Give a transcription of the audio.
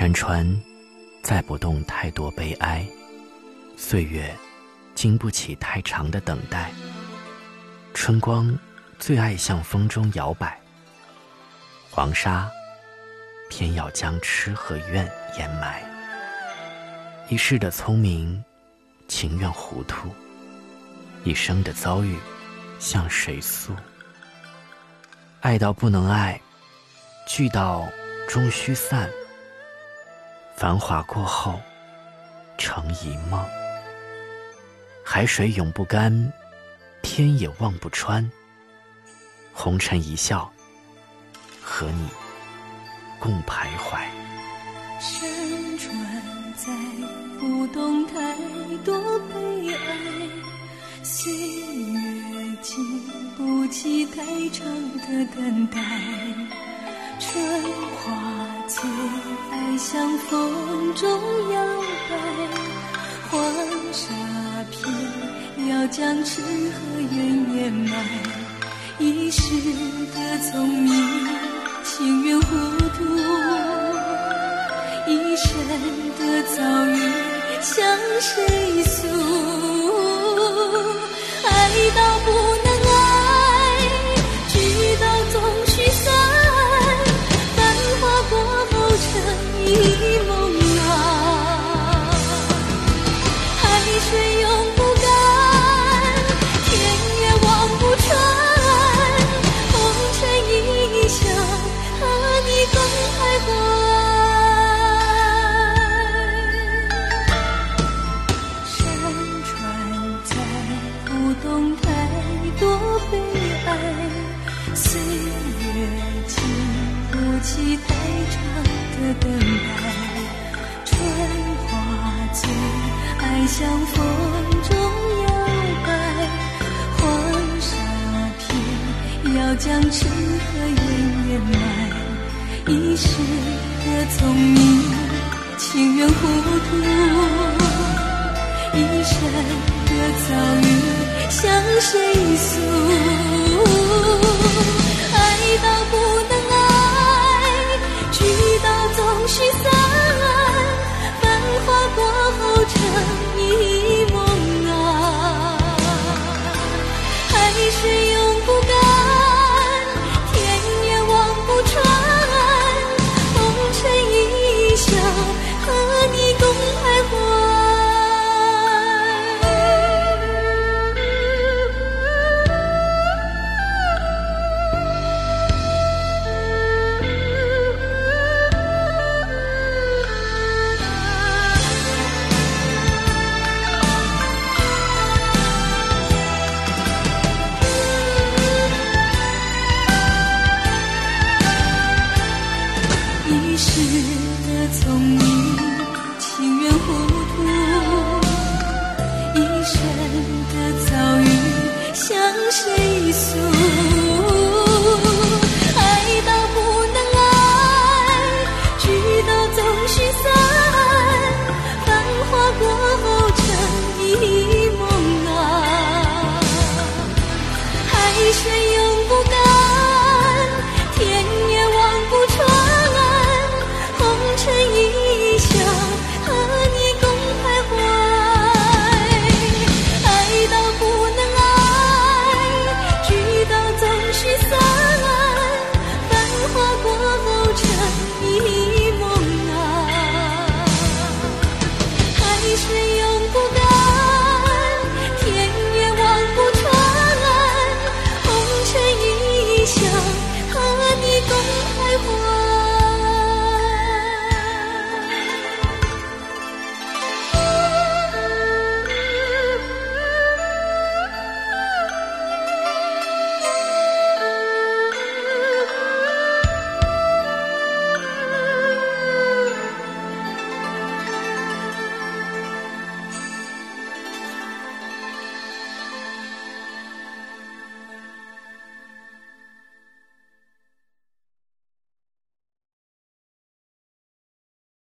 山川载不动太多悲哀，岁月经不起太长的等待。春光最爱向风中摇摆，黄沙偏要将痴和怨掩埋。一世的聪明，情愿糊涂；一生的遭遇，向谁诉？爱到不能爱，聚到终须散。繁华过后，成一梦。海水永不干，天也望不穿。红尘一笑，和你共徘徊。山川载不动太多悲哀，岁月经不起太长的等待。春花最爱向风中摇摆，黄沙偏要将痴和怨掩埋。一世的聪明，情愿糊涂；一生的遭遇，向谁诉？爱到不一梦啊，海水永不干，天也望不穿，红尘一笑和你共徘徊，山川载不动太多悲哀，岁月经不起太长。的等待，春花最爱向风中摇摆，黄沙偏要将痴和怨掩埋。一世的聪明，情愿糊涂；一生的遭遇，向谁诉？爱到不